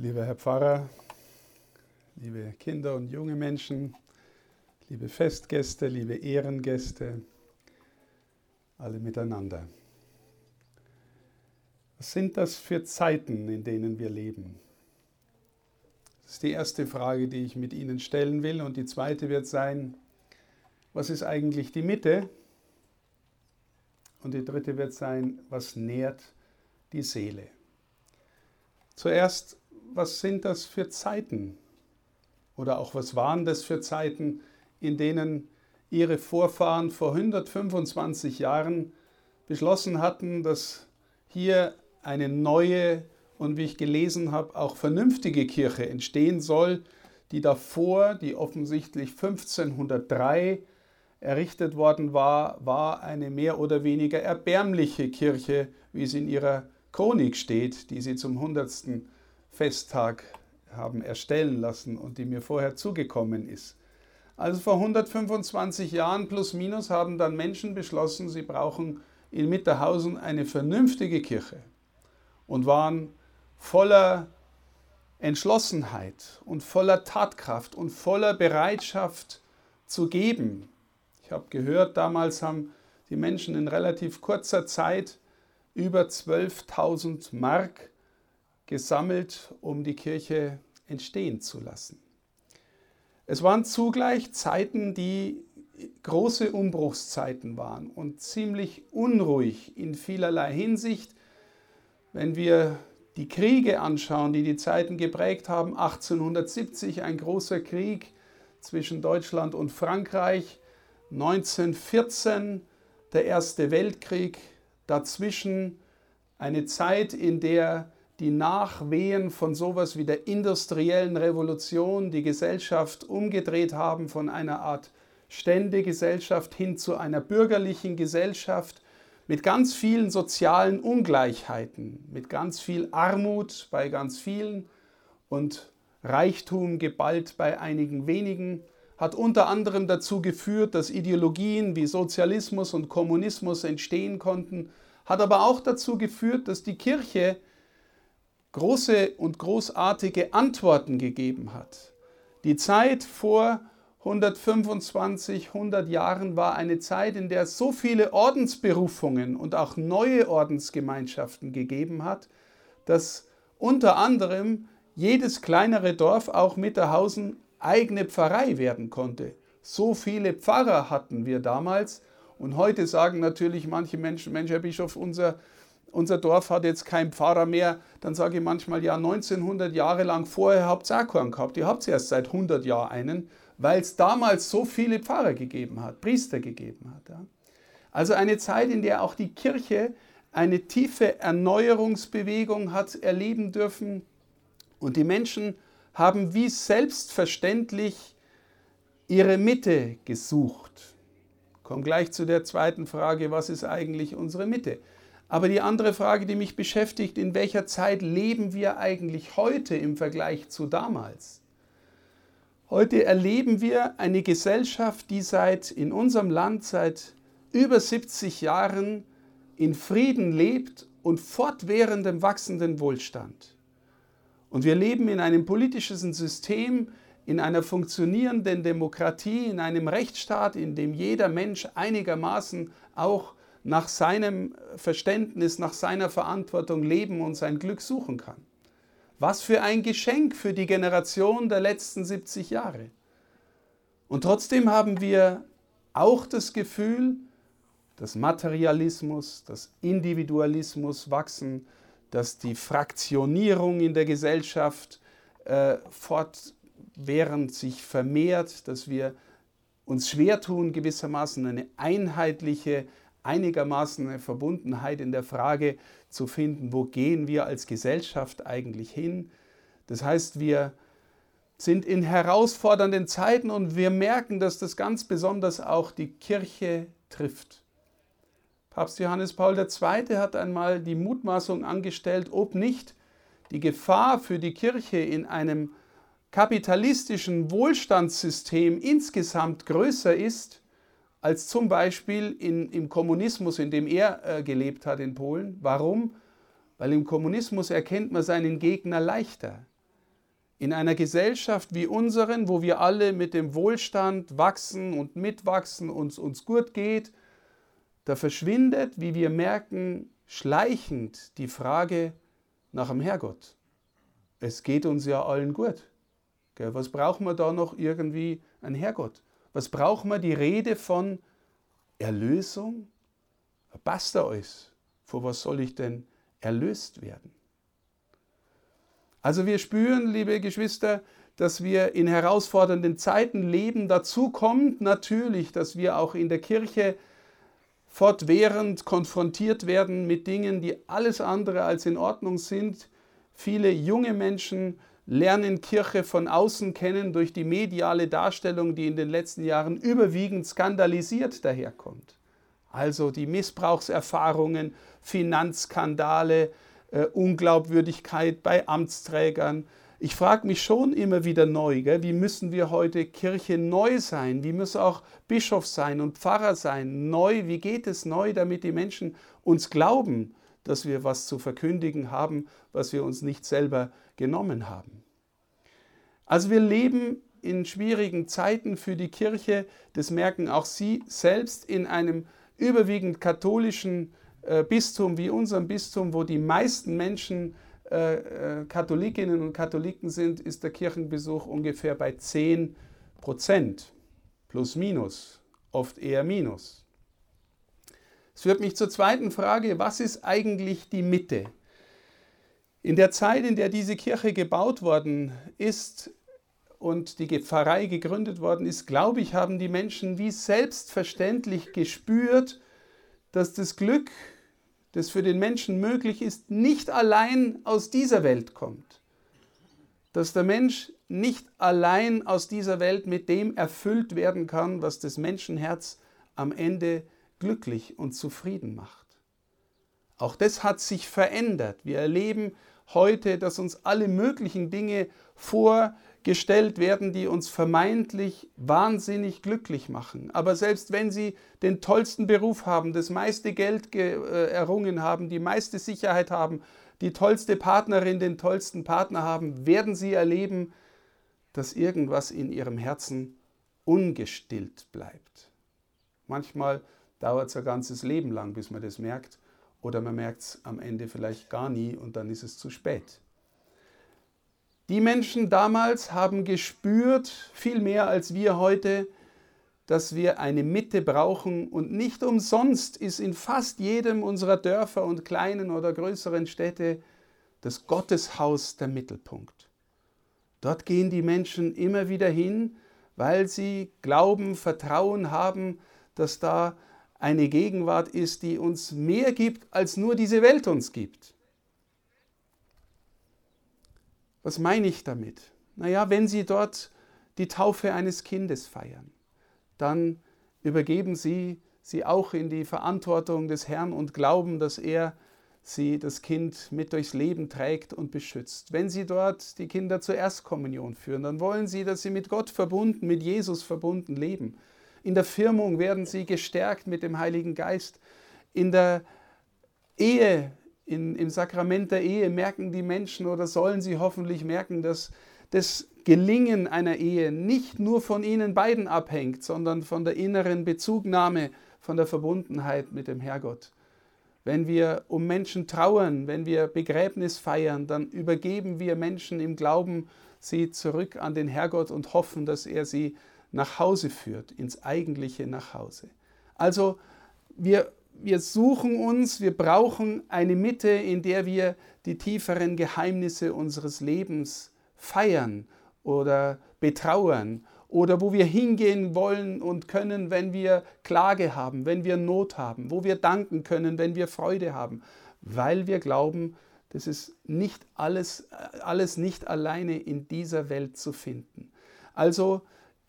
Lieber Herr Pfarrer, liebe Kinder und junge Menschen, liebe Festgäste, liebe Ehrengäste, alle miteinander. Was sind das für Zeiten, in denen wir leben? Das ist die erste Frage, die ich mit Ihnen stellen will. Und die zweite wird sein, was ist eigentlich die Mitte? Und die dritte wird sein, was nährt die Seele? Zuerst, was sind das für Zeiten? Oder auch was waren das für Zeiten, in denen ihre Vorfahren vor 125 Jahren beschlossen hatten, dass hier eine neue und wie ich gelesen habe, auch vernünftige Kirche entstehen soll, die davor, die offensichtlich 1503 errichtet worden war, war eine mehr oder weniger erbärmliche Kirche, wie es in ihrer Chronik steht, die sie zum 100. Festtag haben erstellen lassen und die mir vorher zugekommen ist. Also vor 125 Jahren plus minus haben dann Menschen beschlossen, sie brauchen in Mitterhausen eine vernünftige Kirche und waren voller Entschlossenheit und voller Tatkraft und voller Bereitschaft zu geben. Ich habe gehört, damals haben die Menschen in relativ kurzer Zeit über 12.000 Mark gesammelt, um die Kirche entstehen zu lassen. Es waren zugleich Zeiten, die große Umbruchszeiten waren und ziemlich unruhig in vielerlei Hinsicht. Wenn wir die Kriege anschauen, die die Zeiten geprägt haben, 1870 ein großer Krieg zwischen Deutschland und Frankreich, 1914 der Erste Weltkrieg, dazwischen eine Zeit, in der die Nachwehen von sowas wie der industriellen Revolution die Gesellschaft umgedreht haben von einer Art Ständegesellschaft hin zu einer bürgerlichen Gesellschaft mit ganz vielen sozialen Ungleichheiten, mit ganz viel Armut bei ganz vielen und Reichtum geballt bei einigen wenigen, hat unter anderem dazu geführt, dass Ideologien wie Sozialismus und Kommunismus entstehen konnten, hat aber auch dazu geführt, dass die Kirche große und großartige Antworten gegeben hat. Die Zeit vor 125, 100 Jahren war eine Zeit, in der es so viele Ordensberufungen und auch neue Ordensgemeinschaften gegeben hat, dass unter anderem jedes kleinere Dorf, auch Mitterhausen, eigene Pfarrei werden konnte. So viele Pfarrer hatten wir damals. Und heute sagen natürlich manche Menschen, Mensch, Herr Bischof, unser unser Dorf hat jetzt keinen Pfarrer mehr, dann sage ich manchmal, ja, 1900 Jahre lang vorher habt ihr auch keinen gehabt. Ihr habt erst seit 100 Jahren einen, weil es damals so viele Pfarrer gegeben hat, Priester gegeben hat. Ja. Also eine Zeit, in der auch die Kirche eine tiefe Erneuerungsbewegung hat erleben dürfen und die Menschen haben wie selbstverständlich ihre Mitte gesucht. Ich komme gleich zu der zweiten Frage, was ist eigentlich unsere Mitte? Aber die andere Frage, die mich beschäftigt, in welcher Zeit leben wir eigentlich heute im Vergleich zu damals? Heute erleben wir eine Gesellschaft, die seit in unserem Land seit über 70 Jahren in Frieden lebt und fortwährendem wachsenden Wohlstand. Und wir leben in einem politischen System, in einer funktionierenden Demokratie, in einem Rechtsstaat, in dem jeder Mensch einigermaßen auch nach seinem Verständnis, nach seiner Verantwortung leben und sein Glück suchen kann. Was für ein Geschenk für die Generation der letzten 70 Jahre. Und trotzdem haben wir auch das Gefühl, dass Materialismus, dass Individualismus wachsen, dass die Fraktionierung in der Gesellschaft äh, fortwährend sich vermehrt, dass wir uns schwer tun, gewissermaßen eine einheitliche einigermaßen eine Verbundenheit in der Frage zu finden, wo gehen wir als Gesellschaft eigentlich hin. Das heißt, wir sind in herausfordernden Zeiten und wir merken, dass das ganz besonders auch die Kirche trifft. Papst Johannes Paul II. hat einmal die Mutmaßung angestellt, ob nicht die Gefahr für die Kirche in einem kapitalistischen Wohlstandssystem insgesamt größer ist als zum Beispiel in, im Kommunismus, in dem er äh, gelebt hat in Polen. Warum? Weil im Kommunismus erkennt man seinen Gegner leichter. in einer Gesellschaft wie unseren, wo wir alle mit dem Wohlstand wachsen und mitwachsen und es uns gut geht, da verschwindet, wie wir merken, schleichend die Frage nach dem Herrgott. Es geht uns ja allen gut. Was brauchen wir da noch irgendwie ein Herrgott? Was brauchen wir die Rede von Erlösung? Da alles? Vor was soll ich denn erlöst werden? Also wir spüren, liebe Geschwister, dass wir in herausfordernden Zeiten leben. Dazu kommt natürlich, dass wir auch in der Kirche fortwährend konfrontiert werden mit Dingen, die alles andere als in Ordnung sind. Viele junge Menschen lernen Kirche von außen kennen durch die mediale Darstellung, die in den letzten Jahren überwiegend skandalisiert daherkommt. Also die Missbrauchserfahrungen, Finanzskandale, äh, Unglaubwürdigkeit bei Amtsträgern. Ich frage mich schon immer wieder neu, gell, wie müssen wir heute Kirche neu sein? Wie muss auch Bischof sein und Pfarrer sein? Neu, wie geht es neu, damit die Menschen uns glauben, dass wir was zu verkündigen haben, was wir uns nicht selber genommen haben? Also wir leben in schwierigen Zeiten für die Kirche, das merken auch Sie selbst in einem überwiegend katholischen äh, Bistum wie unserem Bistum, wo die meisten Menschen äh, äh, Katholikinnen und Katholiken sind, ist der Kirchenbesuch ungefähr bei 10 Prozent. Plus minus, oft eher minus. Es führt mich zur zweiten Frage, was ist eigentlich die Mitte? In der Zeit, in der diese Kirche gebaut worden ist und die Pfarrei gegründet worden ist, glaube ich, haben die Menschen wie selbstverständlich gespürt, dass das Glück das für den Menschen möglich ist, nicht allein aus dieser Welt kommt. Dass der Mensch nicht allein aus dieser Welt mit dem erfüllt werden kann, was das Menschenherz am Ende glücklich und zufrieden macht. Auch das hat sich verändert. Wir erleben heute, dass uns alle möglichen Dinge vor gestellt werden, die uns vermeintlich wahnsinnig glücklich machen. Aber selbst wenn sie den tollsten Beruf haben, das meiste Geld äh, errungen haben, die meiste Sicherheit haben, die tollste Partnerin, den tollsten Partner haben, werden sie erleben, dass irgendwas in ihrem Herzen ungestillt bleibt. Manchmal dauert es ein ganzes Leben lang, bis man das merkt, oder man merkt es am Ende vielleicht gar nie und dann ist es zu spät. Die Menschen damals haben gespürt, viel mehr als wir heute, dass wir eine Mitte brauchen und nicht umsonst ist in fast jedem unserer Dörfer und kleinen oder größeren Städte das Gotteshaus der Mittelpunkt. Dort gehen die Menschen immer wieder hin, weil sie Glauben, Vertrauen haben, dass da eine Gegenwart ist, die uns mehr gibt, als nur diese Welt uns gibt. Was meine ich damit? Naja, wenn Sie dort die Taufe eines Kindes feiern, dann übergeben Sie sie auch in die Verantwortung des Herrn und glauben, dass er sie, das Kind, mit durchs Leben trägt und beschützt. Wenn Sie dort die Kinder zur Erstkommunion führen, dann wollen Sie, dass sie mit Gott verbunden, mit Jesus verbunden leben. In der Firmung werden sie gestärkt mit dem Heiligen Geist. In der Ehe in, im Sakrament der Ehe merken die Menschen oder sollen sie hoffentlich merken, dass das Gelingen einer Ehe nicht nur von ihnen beiden abhängt, sondern von der inneren Bezugnahme, von der Verbundenheit mit dem Herrgott. Wenn wir um Menschen trauern, wenn wir Begräbnis feiern, dann übergeben wir Menschen im Glauben sie zurück an den Herrgott und hoffen, dass er sie nach Hause führt, ins eigentliche Nachhause. Also wir wir suchen uns, wir brauchen eine Mitte, in der wir die tieferen Geheimnisse unseres Lebens feiern oder betrauern oder wo wir hingehen wollen und können, wenn wir Klage haben, wenn wir Not haben, wo wir danken können, wenn wir Freude haben, weil wir glauben, das ist nicht alles, alles nicht alleine in dieser Welt zu finden. Also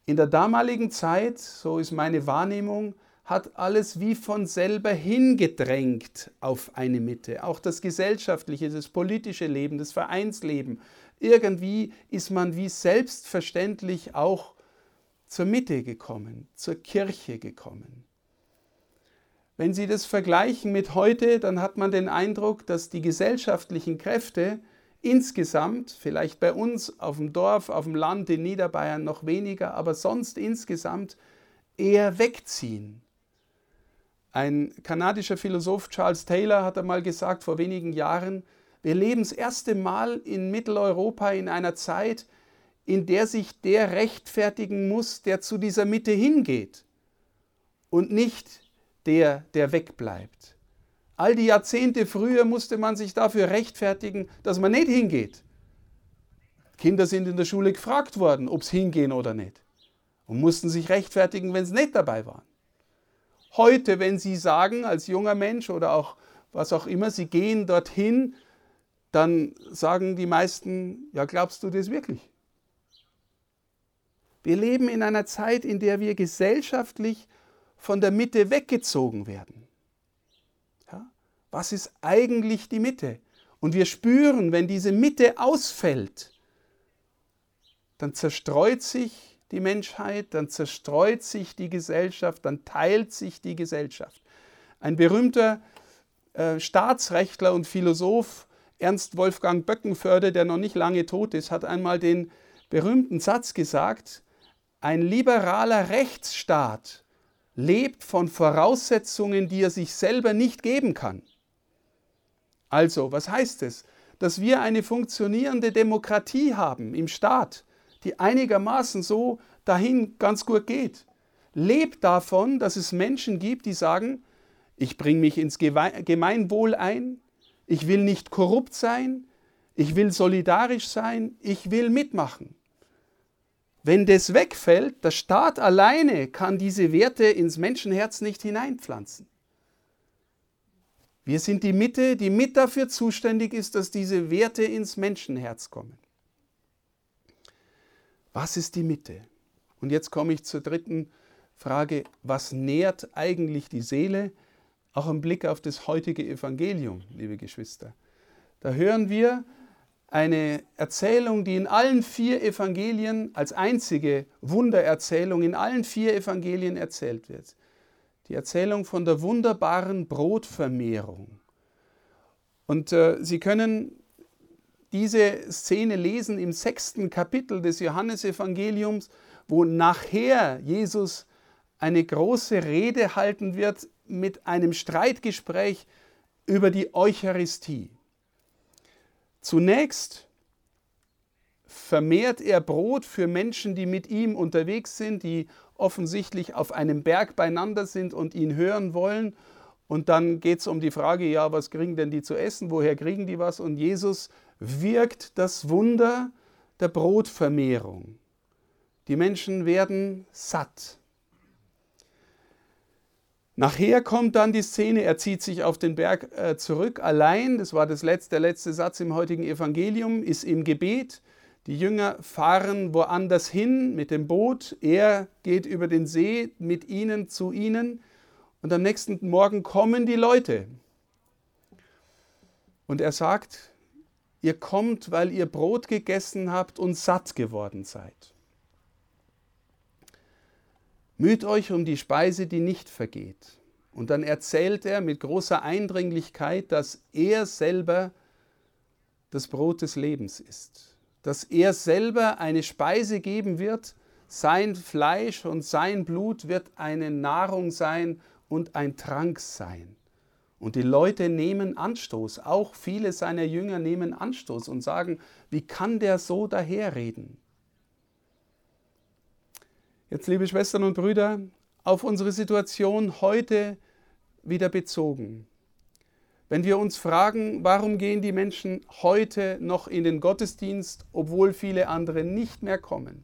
in der damaligen Zeit, so ist meine Wahrnehmung, hat alles wie von selber hingedrängt auf eine Mitte. Auch das gesellschaftliche, das politische Leben, das Vereinsleben. Irgendwie ist man wie selbstverständlich auch zur Mitte gekommen, zur Kirche gekommen. Wenn Sie das vergleichen mit heute, dann hat man den Eindruck, dass die gesellschaftlichen Kräfte insgesamt, vielleicht bei uns auf dem Dorf, auf dem Land in Niederbayern noch weniger, aber sonst insgesamt eher wegziehen. Ein kanadischer Philosoph Charles Taylor hat einmal gesagt vor wenigen Jahren, wir leben das erste Mal in Mitteleuropa in einer Zeit, in der sich der rechtfertigen muss, der zu dieser Mitte hingeht und nicht der, der wegbleibt. All die Jahrzehnte früher musste man sich dafür rechtfertigen, dass man nicht hingeht. Kinder sind in der Schule gefragt worden, ob sie hingehen oder nicht. Und mussten sich rechtfertigen, wenn sie nicht dabei waren. Heute, wenn Sie sagen, als junger Mensch oder auch was auch immer, Sie gehen dorthin, dann sagen die meisten, ja, glaubst du das wirklich? Wir leben in einer Zeit, in der wir gesellschaftlich von der Mitte weggezogen werden. Was ist eigentlich die Mitte? Und wir spüren, wenn diese Mitte ausfällt, dann zerstreut sich die Menschheit, dann zerstreut sich die Gesellschaft, dann teilt sich die Gesellschaft. Ein berühmter äh, Staatsrechtler und Philosoph, Ernst Wolfgang Böckenförde, der noch nicht lange tot ist, hat einmal den berühmten Satz gesagt, ein liberaler Rechtsstaat lebt von Voraussetzungen, die er sich selber nicht geben kann. Also, was heißt es? Dass wir eine funktionierende Demokratie haben im Staat, die einigermaßen so dahin ganz gut geht. Lebt davon, dass es Menschen gibt, die sagen, ich bringe mich ins Gemeinwohl ein, ich will nicht korrupt sein, ich will solidarisch sein, ich will mitmachen. Wenn das wegfällt, der Staat alleine kann diese Werte ins Menschenherz nicht hineinpflanzen. Wir sind die Mitte, die mit dafür zuständig ist, dass diese Werte ins Menschenherz kommen. Was ist die Mitte? Und jetzt komme ich zur dritten Frage, was nährt eigentlich die Seele? Auch im Blick auf das heutige Evangelium, liebe Geschwister. Da hören wir eine Erzählung, die in allen vier Evangelien als einzige Wundererzählung in allen vier Evangelien erzählt wird. Die Erzählung von der wunderbaren Brotvermehrung. Und äh, Sie können diese Szene lesen im sechsten Kapitel des Johannesevangeliums, wo nachher Jesus eine große Rede halten wird mit einem Streitgespräch über die Eucharistie. Zunächst vermehrt er Brot für Menschen, die mit ihm unterwegs sind, die offensichtlich auf einem Berg beieinander sind und ihn hören wollen. Und dann geht es um die Frage, ja, was kriegen denn die zu essen? Woher kriegen die was? Und Jesus wirkt das Wunder der Brotvermehrung. Die Menschen werden satt. Nachher kommt dann die Szene, er zieht sich auf den Berg äh, zurück, allein, das war das letzte, der letzte Satz im heutigen Evangelium, ist im Gebet. Die Jünger fahren woanders hin mit dem Boot, er geht über den See mit ihnen zu ihnen und am nächsten Morgen kommen die Leute. Und er sagt, ihr kommt, weil ihr Brot gegessen habt und satt geworden seid. Müht euch um die Speise, die nicht vergeht. Und dann erzählt er mit großer Eindringlichkeit, dass er selber das Brot des Lebens ist. Dass er selber eine Speise geben wird, sein Fleisch und sein Blut wird eine Nahrung sein und ein Trank sein. Und die Leute nehmen Anstoß, auch viele seiner Jünger nehmen Anstoß und sagen, wie kann der so daherreden? Jetzt, liebe Schwestern und Brüder, auf unsere Situation heute wieder bezogen. Wenn wir uns fragen, warum gehen die Menschen heute noch in den Gottesdienst, obwohl viele andere nicht mehr kommen,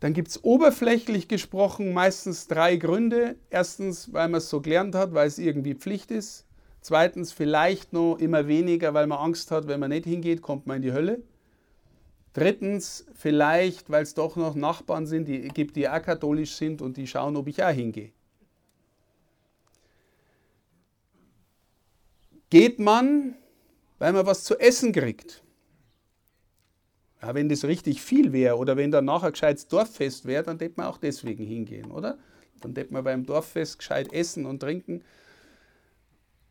dann gibt es oberflächlich gesprochen meistens drei Gründe. Erstens, weil man es so gelernt hat, weil es irgendwie Pflicht ist. Zweitens, vielleicht noch immer weniger, weil man Angst hat, wenn man nicht hingeht, kommt man in die Hölle. Drittens, vielleicht, weil es doch noch Nachbarn sind, die gibt, die auch katholisch sind und die schauen, ob ich auch hingehe. Geht man, weil man was zu essen kriegt? Ja, wenn das richtig viel wäre oder wenn dann nachher gescheites Dorffest wäre, dann hätte man auch deswegen hingehen, oder? Dann hätte man beim Dorffest gescheit essen und trinken.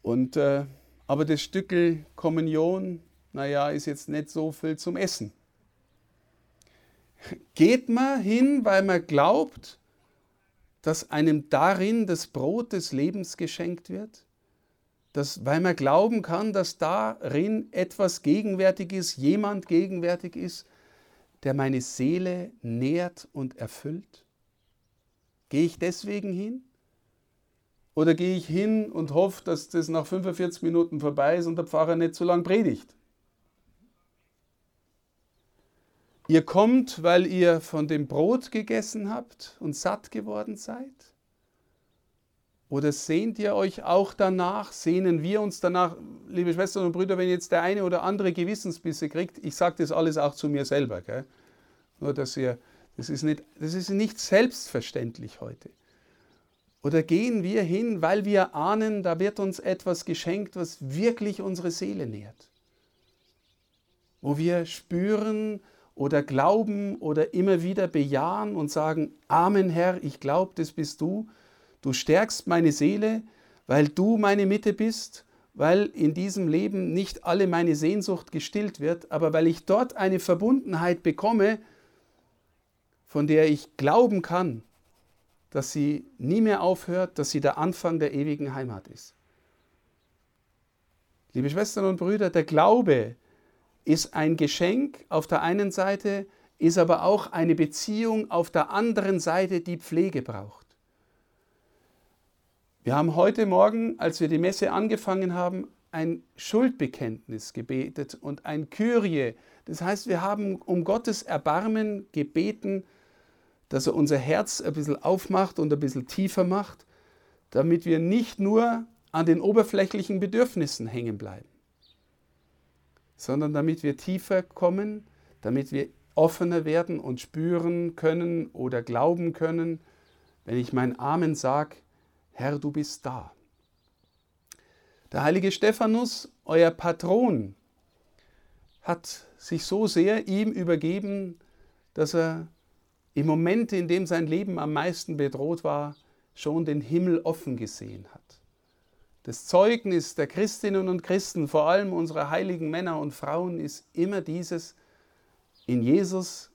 Und, äh, aber das Stückel Kommunion naja, ist jetzt nicht so viel zum Essen. Geht man hin, weil man glaubt, dass einem darin das Brot des Lebens geschenkt wird? Dass, weil man glauben kann, dass darin etwas gegenwärtig ist, jemand gegenwärtig ist, der meine Seele nährt und erfüllt? Gehe ich deswegen hin? Oder gehe ich hin und hoffe, dass das nach 45 Minuten vorbei ist und der Pfarrer nicht so lange predigt? Ihr kommt, weil ihr von dem Brot gegessen habt und satt geworden seid? Oder sehnt ihr euch auch danach, sehnen wir uns danach, liebe Schwestern und Brüder, wenn jetzt der eine oder andere Gewissensbisse kriegt, ich sage das alles auch zu mir selber, gell? nur dass ihr, das ist, nicht, das ist nicht selbstverständlich heute. Oder gehen wir hin, weil wir ahnen, da wird uns etwas geschenkt, was wirklich unsere Seele nährt? Wo wir spüren, oder glauben oder immer wieder bejahen und sagen, Amen Herr, ich glaube, das bist du. Du stärkst meine Seele, weil du meine Mitte bist, weil in diesem Leben nicht alle meine Sehnsucht gestillt wird, aber weil ich dort eine Verbundenheit bekomme, von der ich glauben kann, dass sie nie mehr aufhört, dass sie der Anfang der ewigen Heimat ist. Liebe Schwestern und Brüder, der Glaube, ist ein Geschenk auf der einen Seite, ist aber auch eine Beziehung auf der anderen Seite, die Pflege braucht. Wir haben heute Morgen, als wir die Messe angefangen haben, ein Schuldbekenntnis gebetet und ein Kyrie. Das heißt, wir haben um Gottes Erbarmen gebeten, dass er unser Herz ein bisschen aufmacht und ein bisschen tiefer macht, damit wir nicht nur an den oberflächlichen Bedürfnissen hängen bleiben sondern damit wir tiefer kommen, damit wir offener werden und spüren können oder glauben können, wenn ich mein Amen sage, Herr, du bist da. Der heilige Stephanus, euer Patron, hat sich so sehr ihm übergeben, dass er im Moment, in dem sein Leben am meisten bedroht war, schon den Himmel offen gesehen hat. Das Zeugnis der Christinnen und Christen, vor allem unserer heiligen Männer und Frauen, ist immer dieses, in Jesus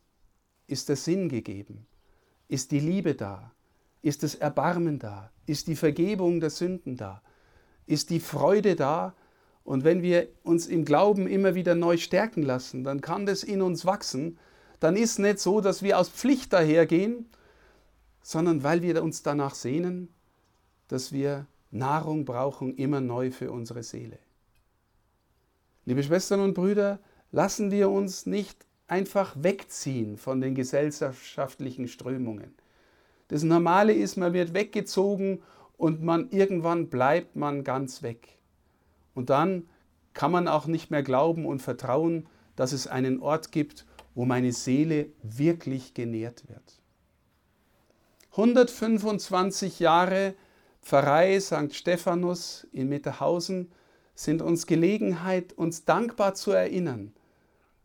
ist der Sinn gegeben, ist die Liebe da, ist das Erbarmen da, ist die Vergebung der Sünden da, ist die Freude da. Und wenn wir uns im Glauben immer wieder neu stärken lassen, dann kann das in uns wachsen. Dann ist nicht so, dass wir aus Pflicht dahergehen, sondern weil wir uns danach sehnen, dass wir Nahrung brauchen immer neu für unsere Seele. Liebe Schwestern und Brüder, lassen wir uns nicht einfach wegziehen von den gesellschaftlichen Strömungen. Das Normale ist, man wird weggezogen und man irgendwann bleibt man ganz weg. Und dann kann man auch nicht mehr glauben und vertrauen, dass es einen Ort gibt, wo meine Seele wirklich genährt wird. 125 Jahre Pfarrei St. Stephanus in Mitterhausen sind uns Gelegenheit, uns dankbar zu erinnern,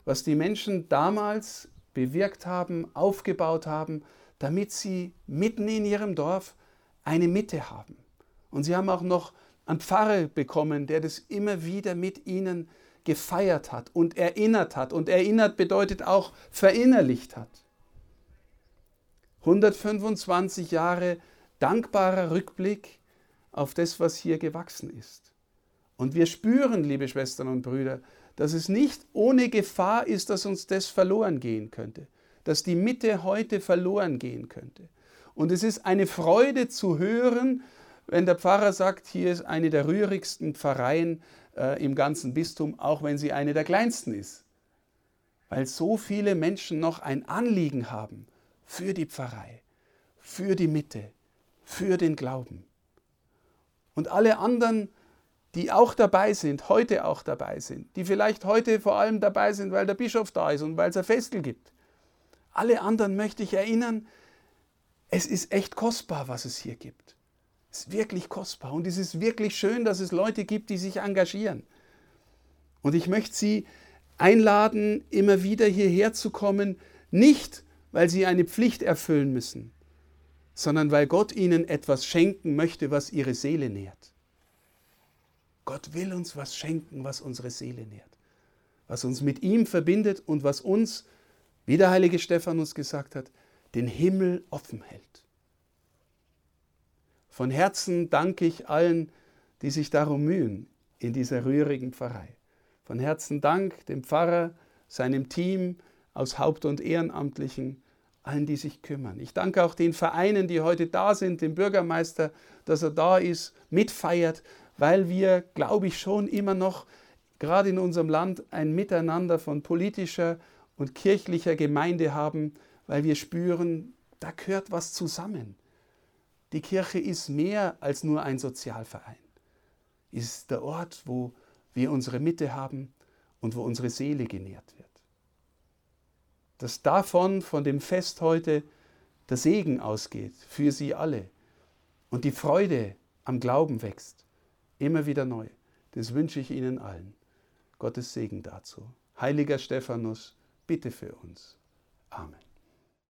was die Menschen damals bewirkt haben, aufgebaut haben, damit sie mitten in ihrem Dorf eine Mitte haben. Und sie haben auch noch einen Pfarrer bekommen, der das immer wieder mit ihnen gefeiert hat und erinnert hat. Und erinnert bedeutet auch verinnerlicht hat. 125 Jahre dankbarer Rückblick auf das, was hier gewachsen ist. Und wir spüren, liebe Schwestern und Brüder, dass es nicht ohne Gefahr ist, dass uns das verloren gehen könnte, dass die Mitte heute verloren gehen könnte. Und es ist eine Freude zu hören, wenn der Pfarrer sagt, hier ist eine der rührigsten Pfarreien äh, im ganzen Bistum, auch wenn sie eine der kleinsten ist. Weil so viele Menschen noch ein Anliegen haben für die Pfarrei, für die Mitte, für den Glauben. Und alle anderen, die auch dabei sind, heute auch dabei sind, die vielleicht heute vor allem dabei sind, weil der Bischof da ist und weil es ein Festel gibt. Alle anderen möchte ich erinnern, es ist echt kostbar, was es hier gibt. Es ist wirklich kostbar und es ist wirklich schön, dass es Leute gibt, die sich engagieren. Und ich möchte Sie einladen, immer wieder hierher zu kommen, nicht weil Sie eine Pflicht erfüllen müssen, sondern weil Gott ihnen etwas schenken möchte, was ihre Seele nährt. Gott will uns was schenken, was unsere Seele nährt. was uns mit ihm verbindet und was uns, wie der heilige Stephanus gesagt hat, den Himmel offen hält. Von Herzen danke ich allen, die sich darum mühen in dieser rührigen Pfarrei. Von Herzen Dank dem Pfarrer, seinem Team aus Haupt- und Ehrenamtlichen, allen, die sich kümmern. Ich danke auch den Vereinen, die heute da sind, dem Bürgermeister, dass er da ist, mitfeiert, weil wir, glaube ich, schon immer noch gerade in unserem Land ein Miteinander von politischer und kirchlicher Gemeinde haben, weil wir spüren, da gehört was zusammen. Die Kirche ist mehr als nur ein Sozialverein. Ist der Ort, wo wir unsere Mitte haben und wo unsere Seele genährt wird. Dass davon, von dem Fest heute, der Segen ausgeht für Sie alle und die Freude am Glauben wächst, immer wieder neu. Das wünsche ich Ihnen allen. Gottes Segen dazu. Heiliger Stephanus, bitte für uns. Amen.